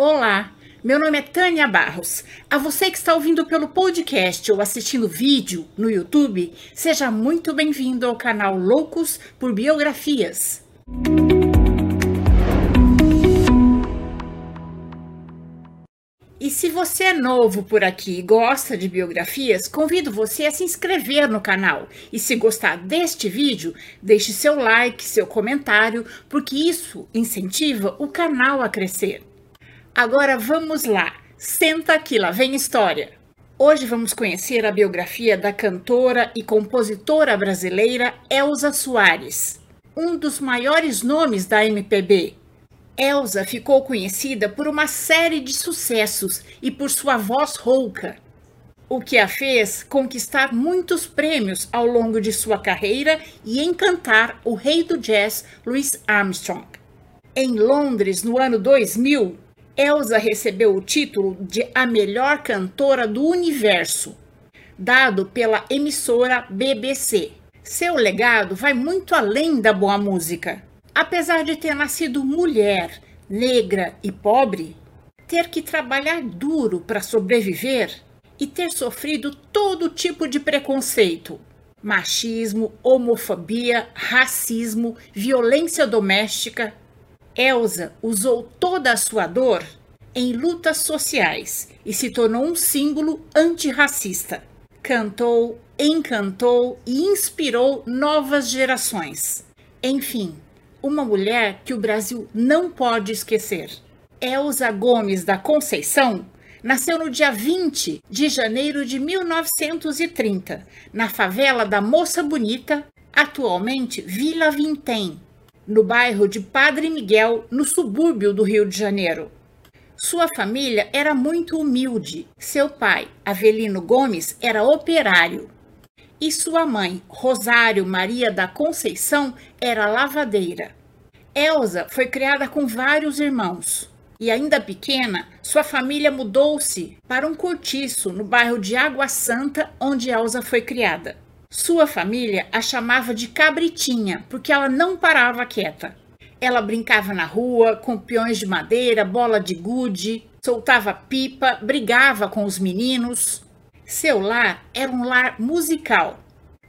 Olá, meu nome é Tânia Barros. A você que está ouvindo pelo podcast ou assistindo vídeo no YouTube, seja muito bem-vindo ao canal Loucos por Biografias. E se você é novo por aqui e gosta de biografias, convido você a se inscrever no canal. E se gostar deste vídeo, deixe seu like, seu comentário, porque isso incentiva o canal a crescer. Agora vamos lá, senta aqui, lá vem história. Hoje vamos conhecer a biografia da cantora e compositora brasileira Elza Soares, um dos maiores nomes da MPB. Elza ficou conhecida por uma série de sucessos e por sua voz rouca, o que a fez conquistar muitos prêmios ao longo de sua carreira e encantar o rei do jazz Louis Armstrong. Em Londres, no ano 2000, Elsa recebeu o título de a melhor cantora do universo, dado pela emissora BBC. Seu legado vai muito além da boa música. Apesar de ter nascido mulher, negra e pobre, ter que trabalhar duro para sobreviver e ter sofrido todo tipo de preconceito, machismo, homofobia, racismo, violência doméstica, Elsa usou toda a sua dor em lutas sociais e se tornou um símbolo antirracista. Cantou, encantou e inspirou novas gerações. Enfim, uma mulher que o Brasil não pode esquecer. Elsa Gomes da Conceição nasceu no dia 20 de janeiro de 1930, na favela da Moça Bonita, atualmente Vila Vintém, no bairro de Padre Miguel, no subúrbio do Rio de Janeiro. Sua família era muito humilde. Seu pai, Avelino Gomes, era operário. E sua mãe, Rosário Maria da Conceição, era lavadeira. Elsa foi criada com vários irmãos. E ainda pequena, sua família mudou-se para um cortiço no bairro de Água Santa, onde Elsa foi criada. Sua família a chamava de cabritinha, porque ela não parava quieta. Ela brincava na rua com peões de madeira, bola de gude, soltava pipa, brigava com os meninos. Seu lar era um lar musical.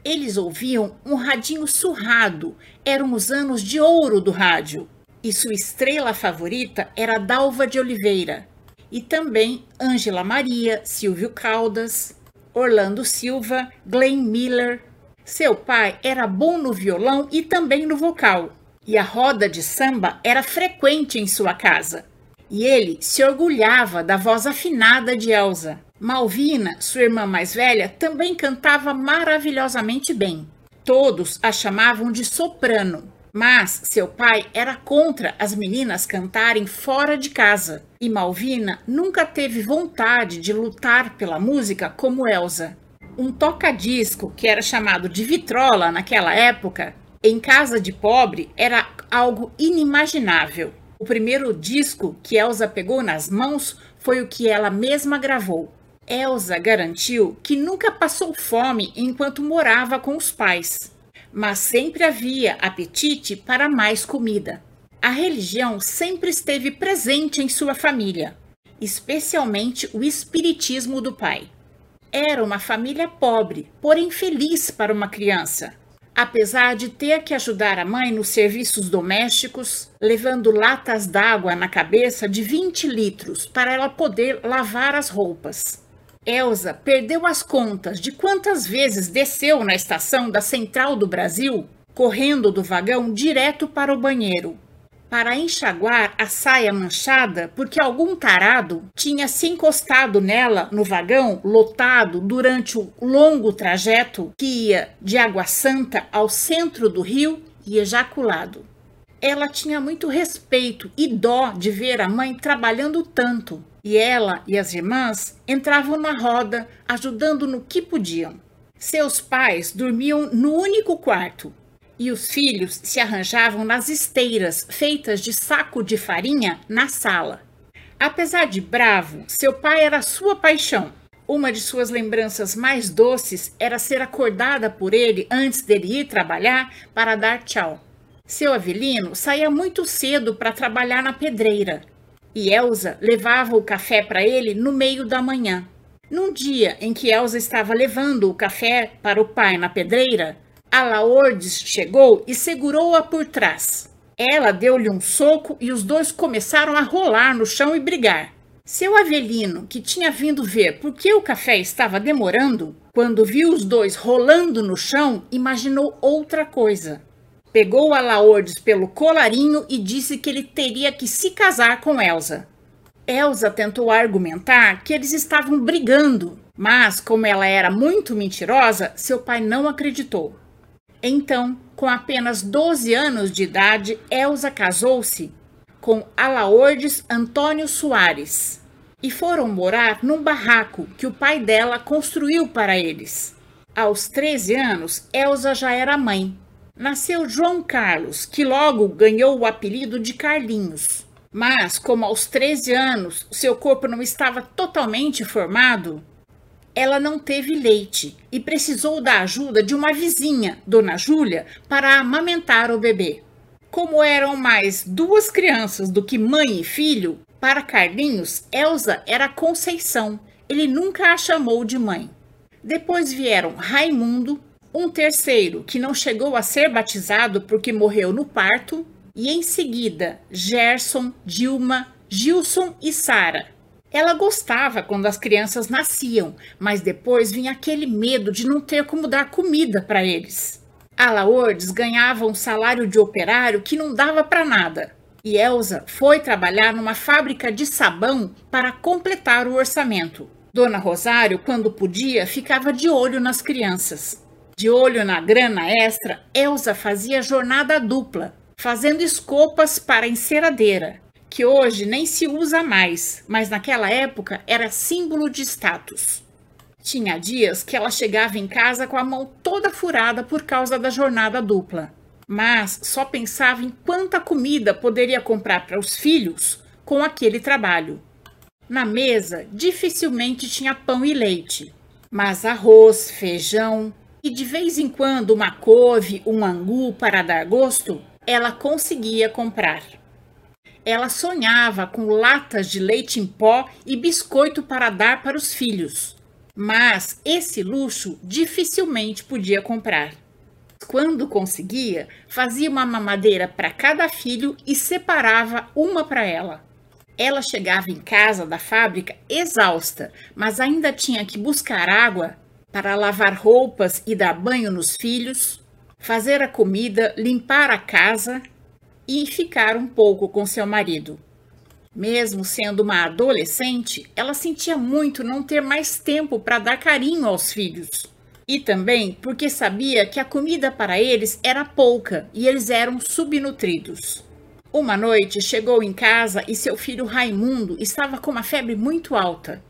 Eles ouviam um radinho surrado, eram os anos de ouro do rádio. E sua estrela favorita era Dalva de Oliveira. E também Ângela Maria, Silvio Caldas, Orlando Silva, Glenn Miller. Seu pai era bom no violão e também no vocal, e a roda de samba era frequente em sua casa. E ele se orgulhava da voz afinada de Elsa. Malvina, sua irmã mais velha, também cantava maravilhosamente bem. Todos a chamavam de soprano, mas seu pai era contra as meninas cantarem fora de casa, e Malvina nunca teve vontade de lutar pela música como Elsa. Um toca-disco, que era chamado de vitrola naquela época, em casa de pobre era algo inimaginável. O primeiro disco que Elsa pegou nas mãos foi o que ela mesma gravou. Elsa garantiu que nunca passou fome enquanto morava com os pais mas sempre havia apetite para mais comida. A religião sempre esteve presente em sua família, especialmente o espiritismo do pai. Era uma família pobre, porém feliz para uma criança. Apesar de ter que ajudar a mãe nos serviços domésticos, levando latas d'água na cabeça de 20 litros para ela poder lavar as roupas. Elsa perdeu as contas de quantas vezes desceu na estação da Central do Brasil, correndo do vagão direto para o banheiro, para enxaguar a saia manchada porque algum tarado tinha se encostado nela no vagão lotado durante o longo trajeto que ia de Água Santa ao centro do rio e ejaculado. Ela tinha muito respeito e dó de ver a mãe trabalhando tanto e ela e as irmãs entravam na roda, ajudando no que podiam. Seus pais dormiam no único quarto e os filhos se arranjavam nas esteiras feitas de saco de farinha na sala. Apesar de bravo, seu pai era sua paixão. Uma de suas lembranças mais doces era ser acordada por ele antes dele ir trabalhar para dar tchau. Seu Avelino saía muito cedo para trabalhar na pedreira e Elsa levava o café para ele no meio da manhã. Num dia em que Elsa estava levando o café para o pai na pedreira, a Laordes chegou e segurou-a por trás. Ela deu-lhe um soco e os dois começaram a rolar no chão e brigar. Seu Avelino, que tinha vindo ver por que o café estava demorando, quando viu os dois rolando no chão, imaginou outra coisa. Pegou a Laordes pelo colarinho e disse que ele teria que se casar com Elsa. Elsa tentou argumentar que eles estavam brigando, mas como ela era muito mentirosa, seu pai não acreditou. Então, com apenas 12 anos de idade, Elsa casou-se com Alaordes Antônio Soares e foram morar num barraco que o pai dela construiu para eles. Aos 13 anos, Elsa já era mãe nasceu João Carlos, que logo ganhou o apelido de Carlinhos. Mas, como aos 13 anos seu corpo não estava totalmente formado, ela não teve leite e precisou da ajuda de uma vizinha, Dona Júlia, para amamentar o bebê. Como eram mais duas crianças do que mãe e filho, para Carlinhos, Elsa era Conceição. Ele nunca a chamou de mãe. Depois vieram Raimundo, um terceiro que não chegou a ser batizado porque morreu no parto, e em seguida Gerson, Dilma, Gilson e Sara. Ela gostava quando as crianças nasciam, mas depois vinha aquele medo de não ter como dar comida para eles. A Laordes ganhava um salário de operário que não dava para nada. E Elsa foi trabalhar numa fábrica de sabão para completar o orçamento. Dona Rosário, quando podia, ficava de olho nas crianças. De olho na grana extra, Elsa fazia jornada dupla, fazendo escopas para a enceradeira, que hoje nem se usa mais, mas naquela época era símbolo de status. Tinha dias que ela chegava em casa com a mão toda furada por causa da jornada dupla, mas só pensava em quanta comida poderia comprar para os filhos com aquele trabalho. Na mesa, dificilmente tinha pão e leite, mas arroz, feijão, e de vez em quando uma couve, um angu para dar gosto, ela conseguia comprar. Ela sonhava com latas de leite em pó e biscoito para dar para os filhos, mas esse luxo dificilmente podia comprar. Quando conseguia, fazia uma mamadeira para cada filho e separava uma para ela. Ela chegava em casa da fábrica exausta, mas ainda tinha que buscar água para lavar roupas e dar banho nos filhos, fazer a comida, limpar a casa e ficar um pouco com seu marido. Mesmo sendo uma adolescente, ela sentia muito não ter mais tempo para dar carinho aos filhos. E também porque sabia que a comida para eles era pouca e eles eram subnutridos. Uma noite chegou em casa e seu filho Raimundo estava com uma febre muito alta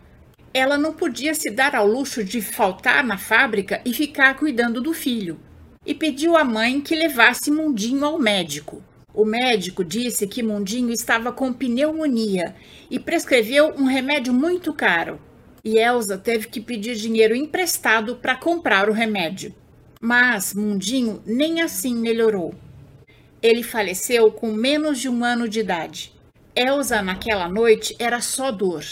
ela não podia se dar ao luxo de faltar na fábrica e ficar cuidando do filho, e pediu à mãe que levasse Mundinho ao médico. O médico disse que Mundinho estava com pneumonia e prescreveu um remédio muito caro. E Elsa teve que pedir dinheiro emprestado para comprar o remédio. Mas Mundinho nem assim melhorou. Ele faleceu com menos de um ano de idade. Elsa, naquela noite, era só dor.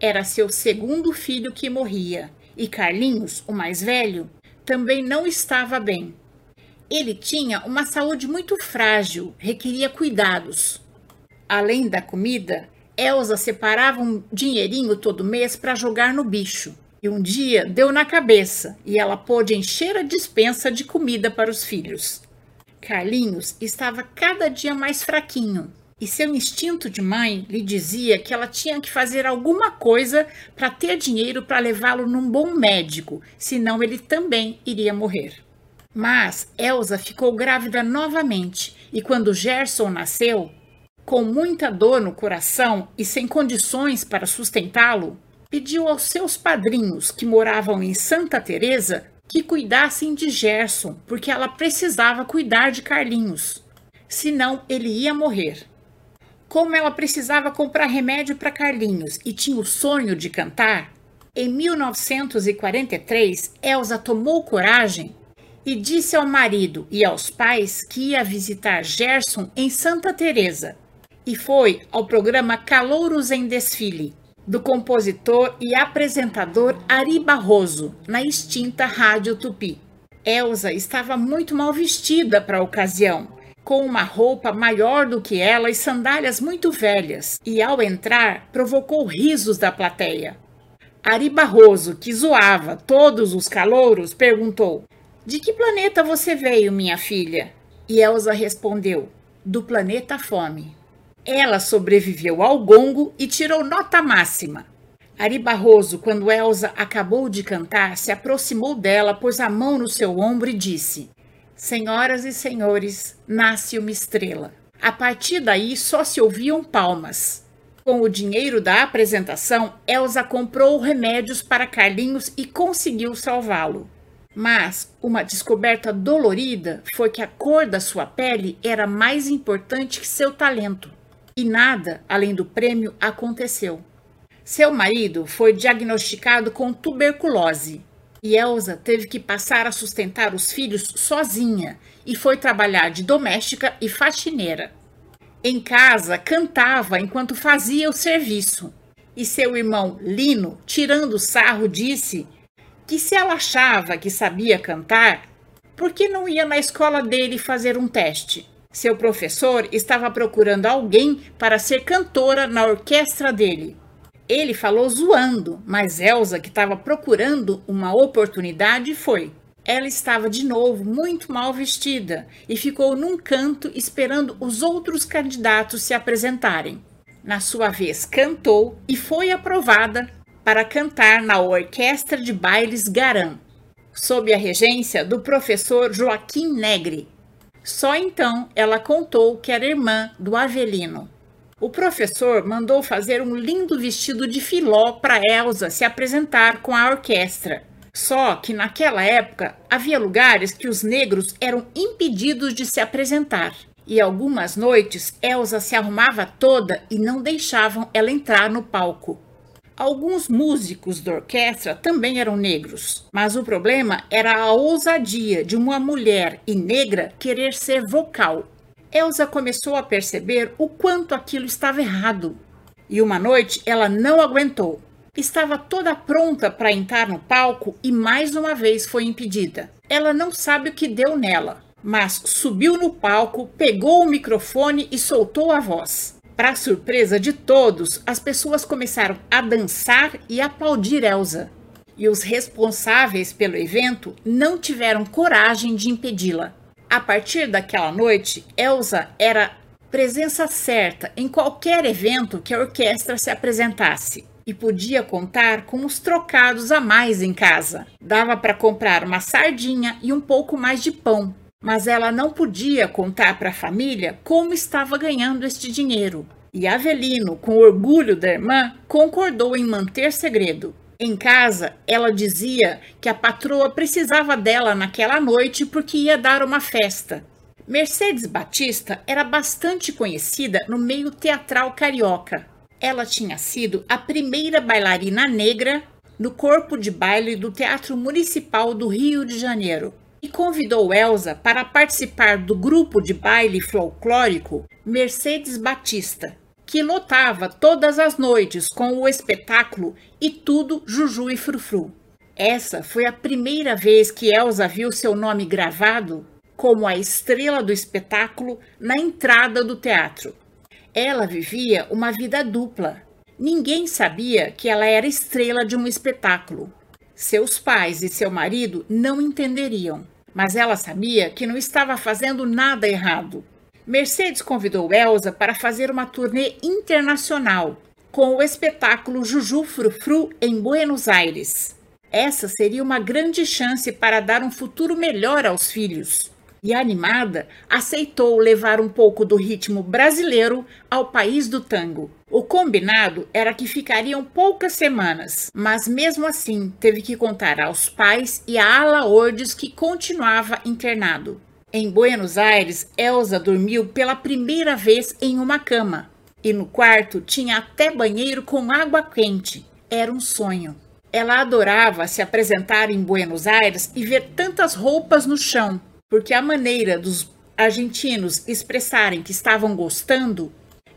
Era seu segundo filho que morria, e Carlinhos, o mais velho, também não estava bem. Ele tinha uma saúde muito frágil, requeria cuidados. Além da comida, Elsa separava um dinheirinho todo mês para jogar no bicho. E um dia deu na cabeça e ela pôde encher a dispensa de comida para os filhos. Carlinhos estava cada dia mais fraquinho e seu instinto de mãe lhe dizia que ela tinha que fazer alguma coisa para ter dinheiro para levá-lo num bom médico, senão ele também iria morrer. Mas Elsa ficou grávida novamente e quando Gerson nasceu, com muita dor no coração e sem condições para sustentá-lo, pediu aos seus padrinhos que moravam em Santa Teresa que cuidassem de Gerson, porque ela precisava cuidar de Carlinhos, senão ele ia morrer. Como ela precisava comprar remédio para Carlinhos e tinha o sonho de cantar, em 1943 Elsa tomou coragem e disse ao marido e aos pais que ia visitar Gerson em Santa Teresa e foi ao programa Calouros em Desfile, do compositor e apresentador Ari Barroso, na extinta Rádio Tupi. Elsa estava muito mal vestida para a ocasião, com uma roupa maior do que ela e sandálias muito velhas, e ao entrar provocou risos da plateia. Ari Barroso, que zoava todos os calouros, perguntou: De que planeta você veio, minha filha? E Elsa respondeu: Do planeta Fome. Ela sobreviveu ao gongo e tirou nota máxima. Ari Barroso, quando Elsa acabou de cantar, se aproximou dela, pôs a mão no seu ombro e disse: Senhoras e senhores, nasce uma estrela. A partir daí só se ouviam palmas. Com o dinheiro da apresentação, Elsa comprou remédios para Carlinhos e conseguiu salvá-lo. Mas uma descoberta dolorida foi que a cor da sua pele era mais importante que seu talento. E nada, além do prêmio, aconteceu. Seu marido foi diagnosticado com tuberculose e Elsa teve que passar a sustentar os filhos sozinha e foi trabalhar de doméstica e faxineira. Em casa, cantava enquanto fazia o serviço. E seu irmão Lino, tirando sarro, disse que se ela achava que sabia cantar, por que não ia na escola dele fazer um teste? Seu professor estava procurando alguém para ser cantora na orquestra dele. Ele falou zoando, mas Elsa, que estava procurando uma oportunidade, foi. Ela estava de novo muito mal vestida e ficou num canto esperando os outros candidatos se apresentarem. Na sua vez, cantou e foi aprovada para cantar na Orquestra de Bailes Garan, sob a regência do professor Joaquim Negre. Só então ela contou que era irmã do Avelino. O professor mandou fazer um lindo vestido de filó para Elsa se apresentar com a orquestra só que naquela época havia lugares que os negros eram impedidos de se apresentar. E algumas noites Elsa se arrumava toda e não deixavam ela entrar no palco. Alguns músicos da orquestra também eram negros, mas o problema era a ousadia de uma mulher e negra querer ser vocal. Elsa começou a perceber o quanto aquilo estava errado. E uma noite ela não aguentou estava toda pronta para entrar no palco e mais uma vez foi impedida. Ela não sabe o que deu nela, mas subiu no palco, pegou o microfone e soltou a voz. Para surpresa de todos, as pessoas começaram a dançar e aplaudir Elsa. E os responsáveis pelo evento não tiveram coragem de impedi-la. A partir daquela noite, Elsa era presença certa em qualquer evento que a orquestra se apresentasse e podia contar com uns trocados a mais em casa. Dava para comprar uma sardinha e um pouco mais de pão, mas ela não podia contar para a família como estava ganhando este dinheiro. E Avelino, com orgulho da irmã, concordou em manter segredo. Em casa, ela dizia que a patroa precisava dela naquela noite porque ia dar uma festa. Mercedes Batista era bastante conhecida no meio teatral carioca ela tinha sido a primeira bailarina negra no corpo de baile do Teatro Municipal do Rio de Janeiro e convidou Elsa para participar do grupo de baile folclórico Mercedes Batista, que lotava todas as noites com o espetáculo E Tudo Juju e Frufru. Essa foi a primeira vez que Elsa viu seu nome gravado como a estrela do espetáculo na entrada do teatro. Ela vivia uma vida dupla. Ninguém sabia que ela era estrela de um espetáculo. Seus pais e seu marido não entenderiam, mas ela sabia que não estava fazendo nada errado. Mercedes convidou Elsa para fazer uma turnê internacional com o espetáculo Juju Frufru em Buenos Aires. Essa seria uma grande chance para dar um futuro melhor aos filhos e animada, aceitou levar um pouco do ritmo brasileiro ao país do tango. O combinado era que ficariam poucas semanas, mas mesmo assim teve que contar aos pais e a Ala Ordes que continuava internado. Em Buenos Aires, Elsa dormiu pela primeira vez em uma cama e no quarto tinha até banheiro com água quente. Era um sonho. Ela adorava se apresentar em Buenos Aires e ver tantas roupas no chão, porque a maneira dos argentinos expressarem que estavam gostando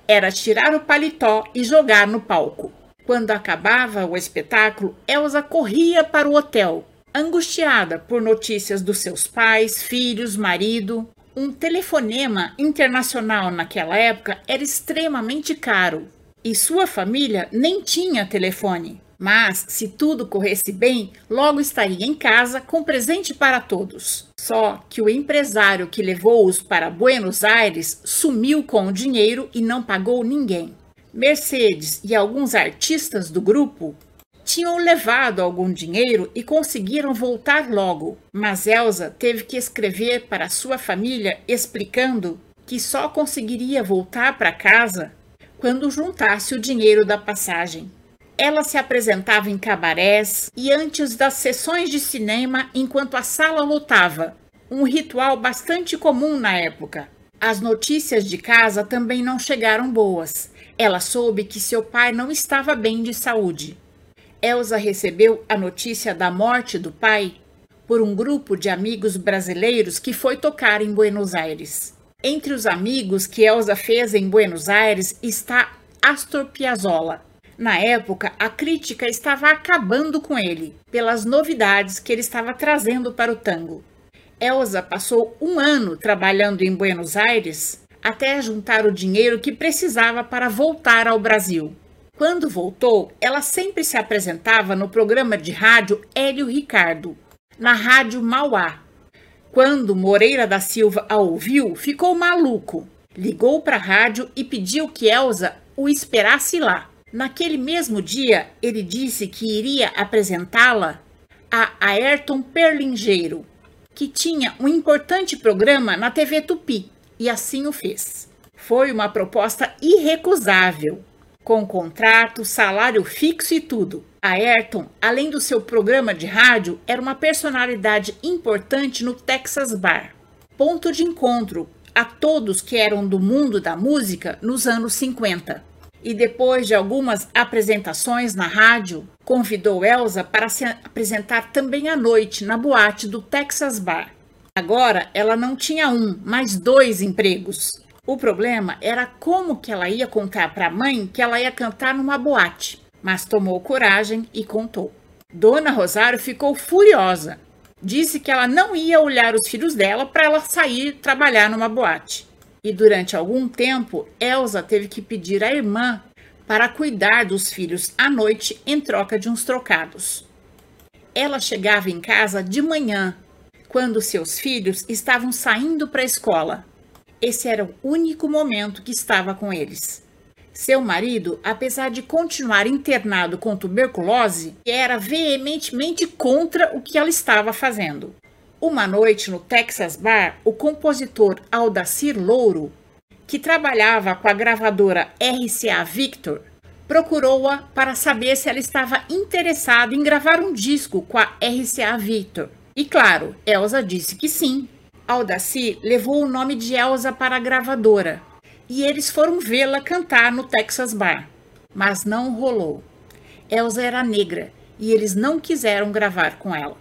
era tirar o paletó e jogar no palco. Quando acabava o espetáculo, Elsa corria para o hotel, angustiada por notícias dos seus pais, filhos, marido. Um telefonema internacional naquela época era extremamente caro e sua família nem tinha telefone. Mas, se tudo corresse bem, logo estaria em casa com presente para todos. Só que o empresário que levou-os para Buenos Aires sumiu com o dinheiro e não pagou ninguém. Mercedes e alguns artistas do grupo tinham levado algum dinheiro e conseguiram voltar logo, mas Elsa teve que escrever para sua família explicando que só conseguiria voltar para casa quando juntasse o dinheiro da passagem. Ela se apresentava em cabarés e antes das sessões de cinema enquanto a sala lotava, um ritual bastante comum na época. As notícias de casa também não chegaram boas. Ela soube que seu pai não estava bem de saúde. Elsa recebeu a notícia da morte do pai por um grupo de amigos brasileiros que foi tocar em Buenos Aires. Entre os amigos que Elsa fez em Buenos Aires está Astor Piazzolla. Na época, a crítica estava acabando com ele pelas novidades que ele estava trazendo para o tango. Elsa passou um ano trabalhando em Buenos Aires até juntar o dinheiro que precisava para voltar ao Brasil. Quando voltou, ela sempre se apresentava no programa de rádio Hélio Ricardo, na Rádio Mauá. Quando Moreira da Silva a ouviu, ficou maluco. Ligou para a rádio e pediu que Elsa o esperasse lá. Naquele mesmo dia, ele disse que iria apresentá-la a Ayrton Perlingeiro, que tinha um importante programa na TV Tupi e assim o fez. Foi uma proposta irrecusável, com contrato, salário fixo e tudo. Ayrton, além do seu programa de rádio, era uma personalidade importante no Texas Bar, ponto de encontro a todos que eram do mundo da música nos anos 50. E depois de algumas apresentações na rádio, convidou Elsa para se apresentar também à noite na boate do Texas Bar. Agora ela não tinha um, mas dois empregos. O problema era como que ela ia contar para a mãe que ela ia cantar numa boate, mas tomou coragem e contou. Dona Rosário ficou furiosa. Disse que ela não ia olhar os filhos dela para ela sair trabalhar numa boate. E durante algum tempo, Elsa teve que pedir à irmã para cuidar dos filhos à noite em troca de uns trocados. Ela chegava em casa de manhã quando seus filhos estavam saindo para a escola. Esse era o único momento que estava com eles. Seu marido, apesar de continuar internado com tuberculose, era veementemente contra o que ela estava fazendo. Uma noite no Texas Bar, o compositor Aldacir Louro, que trabalhava com a gravadora RCA Victor, procurou-a para saber se ela estava interessada em gravar um disco com a RCA Victor. E claro, Elsa disse que sim. Aldaci levou o nome de Elsa para a gravadora e eles foram vê-la cantar no Texas Bar, mas não rolou. Elsa era negra e eles não quiseram gravar com ela.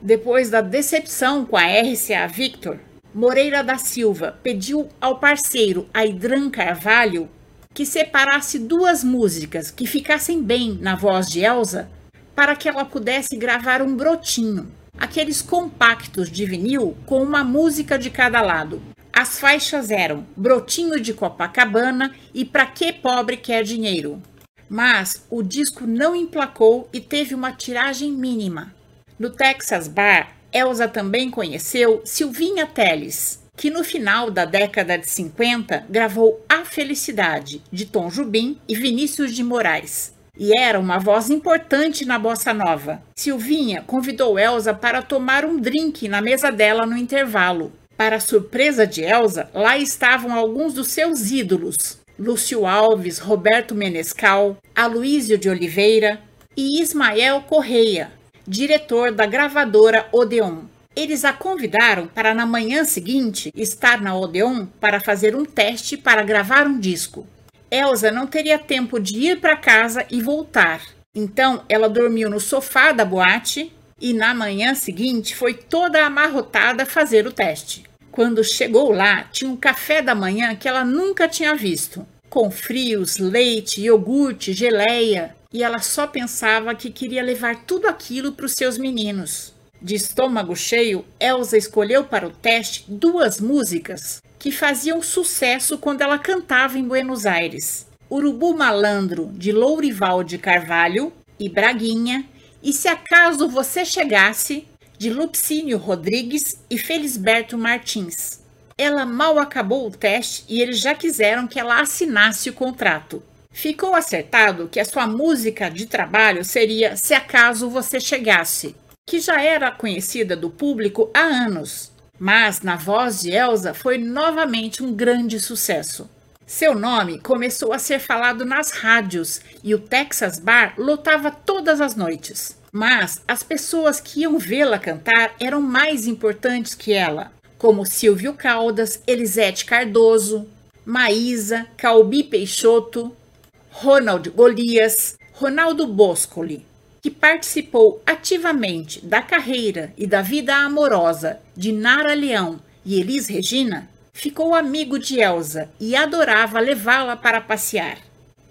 Depois da decepção com a RCA Victor, Moreira da Silva pediu ao parceiro Aidran Carvalho que separasse duas músicas que ficassem bem na voz de Elsa para que ela pudesse gravar um brotinho aqueles compactos de vinil com uma música de cada lado. As faixas eram Brotinho de Copacabana e Pra que pobre quer dinheiro. Mas o disco não emplacou e teve uma tiragem mínima. No Texas Bar, Elsa também conheceu Silvinha Teles, que no final da década de 50 gravou A Felicidade, de Tom Jubim e Vinícius de Moraes e era uma voz importante na bossa nova. Silvinha convidou Elsa para tomar um drink na mesa dela no intervalo. Para surpresa de Elsa, lá estavam alguns dos seus ídolos: Lúcio Alves, Roberto Menescal, Aloísio de Oliveira e Ismael Correia, diretor da gravadora Odeon. Eles a convidaram para na manhã seguinte estar na Odeon para fazer um teste para gravar um disco. Elsa não teria tempo de ir para casa e voltar. Então ela dormiu no sofá da boate e na manhã seguinte foi toda amarrotada fazer o teste. Quando chegou lá, tinha um café da manhã que ela nunca tinha visto, com frios, leite, iogurte, geleia, e ela só pensava que queria levar tudo aquilo para os seus meninos. De estômago cheio, Elsa escolheu para o teste duas músicas que faziam sucesso quando ela cantava em Buenos Aires: Urubu Malandro, de Lourival de Carvalho, e Braguinha, e Se Acaso Você Chegasse, de Lupcínio Rodrigues e Felisberto Martins. Ela mal acabou o teste e eles já quiseram que ela assinasse o contrato. Ficou acertado que a sua música de trabalho seria Se Acaso Você Chegasse, que já era conhecida do público há anos, mas na voz de Elsa foi novamente um grande sucesso. Seu nome começou a ser falado nas rádios e o Texas Bar lotava todas as noites. Mas as pessoas que iam vê-la cantar eram mais importantes que ela, como Silvio Caldas, Elisete Cardoso, Maísa, Calbi Peixoto, Ronald Golias, Ronaldo Boscoli, que participou ativamente da carreira e da vida amorosa de Nara Leão e Elis Regina, ficou amigo de Elsa e adorava levá-la para passear.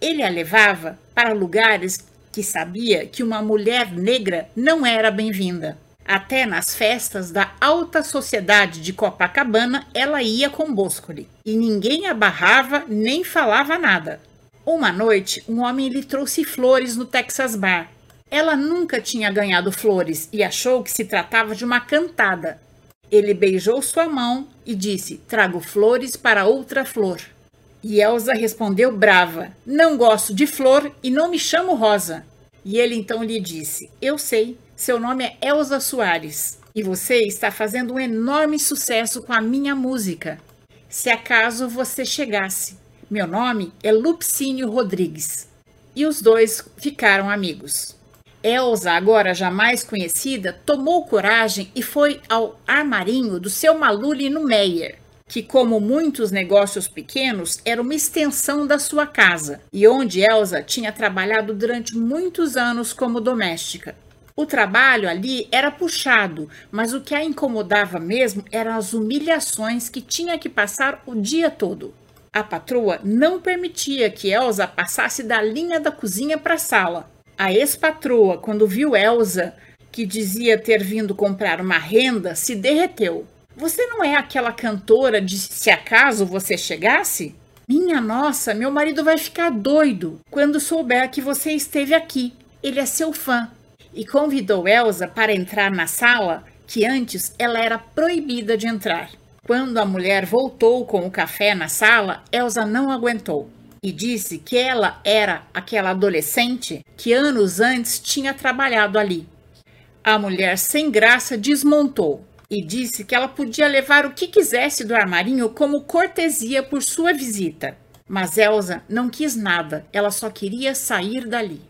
Ele a levava para lugares que sabia que uma mulher negra não era bem-vinda. Até nas festas da alta sociedade de Copacabana ela ia com Boscoli e ninguém a barrava nem falava nada. Uma noite, um homem lhe trouxe flores no Texas Bar. Ela nunca tinha ganhado flores e achou que se tratava de uma cantada. Ele beijou sua mão e disse: Trago flores para outra flor. E Elsa respondeu brava: Não gosto de flor e não me chamo Rosa. E ele então lhe disse: Eu sei, seu nome é Elsa Soares e você está fazendo um enorme sucesso com a minha música. Se acaso você chegasse, meu nome é Lupcínio Rodrigues. E os dois ficaram amigos. Elsa, agora jamais conhecida, tomou coragem e foi ao armarinho do seu Maluli no Meyer, que, como muitos negócios pequenos, era uma extensão da sua casa e onde Elsa tinha trabalhado durante muitos anos como doméstica. O trabalho ali era puxado, mas o que a incomodava mesmo eram as humilhações que tinha que passar o dia todo. A patroa não permitia que Elsa passasse da linha da cozinha para a sala, a ex-patroa, quando viu Elsa, que dizia ter vindo comprar uma renda, se derreteu. Você não é aquela cantora de Se Acaso Você Chegasse? Minha nossa, meu marido vai ficar doido quando souber que você esteve aqui. Ele é seu fã. E convidou Elsa para entrar na sala, que antes ela era proibida de entrar. Quando a mulher voltou com o café na sala, Elsa não aguentou e disse que ela era aquela adolescente que anos antes tinha trabalhado ali. A mulher sem graça desmontou e disse que ela podia levar o que quisesse do armarinho como cortesia por sua visita. Mas Elsa não quis nada, ela só queria sair dali.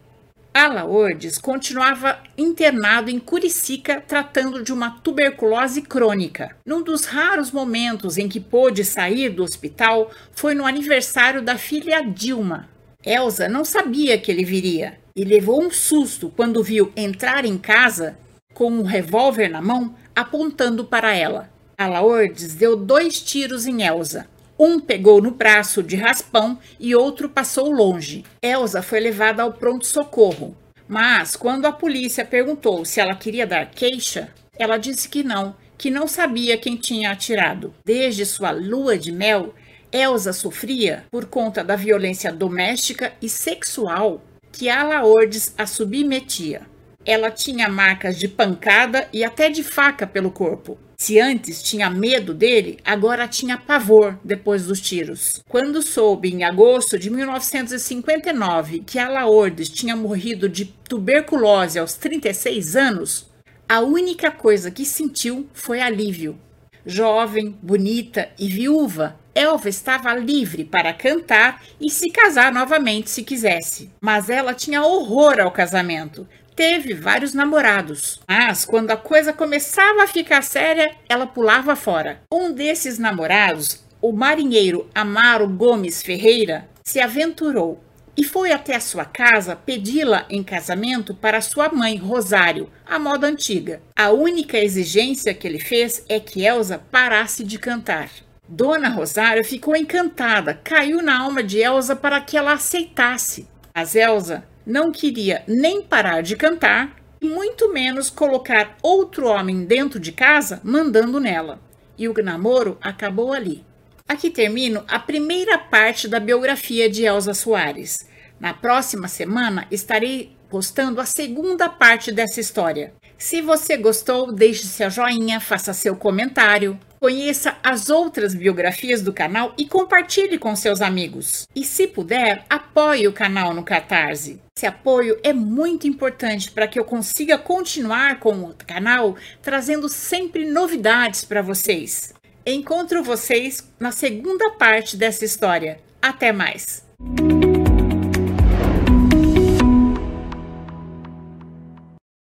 Alaordes continuava internado em Curicica tratando de uma tuberculose crônica. Num dos raros momentos em que pôde sair do hospital foi no aniversário da filha Dilma. Elsa não sabia que ele viria e levou um susto quando viu entrar em casa com um revólver na mão apontando para ela. Alaordes deu dois tiros em Elsa. Um pegou no braço de raspão e outro passou longe. Elsa foi levada ao pronto-socorro, mas quando a polícia perguntou se ela queria dar queixa, ela disse que não, que não sabia quem tinha atirado. Desde sua lua de mel, Elsa sofria por conta da violência doméstica e sexual que Alaordes a submetia. Ela tinha marcas de pancada e até de faca pelo corpo. Se antes tinha medo dele, agora tinha pavor depois dos tiros. Quando soube, em agosto de 1959, que Alaordes tinha morrido de tuberculose aos 36 anos, a única coisa que sentiu foi alívio. Jovem, bonita e viúva, Elva estava livre para cantar e se casar novamente se quisesse. Mas ela tinha horror ao casamento, teve vários namorados, mas quando a coisa começava a ficar séria, ela pulava fora. Um desses namorados, o marinheiro Amaro Gomes Ferreira, se aventurou e foi até a sua casa pedi-la em casamento para sua mãe, Rosário, a moda antiga. A única exigência que ele fez é que Elsa parasse de cantar. Dona Rosário ficou encantada, caiu na alma de Elsa para que ela aceitasse. Mas Elsa não queria nem parar de cantar, e muito menos colocar outro homem dentro de casa mandando nela. E o namoro acabou ali. Aqui termino a primeira parte da biografia de Elsa Soares. Na próxima semana estarei postando a segunda parte dessa história. Se você gostou, deixe seu joinha, faça seu comentário, conheça as outras biografias do canal e compartilhe com seus amigos. E se puder, apoie o canal no Catarse. Esse apoio é muito importante para que eu consiga continuar com o canal trazendo sempre novidades para vocês. Encontro vocês na segunda parte dessa história. Até mais!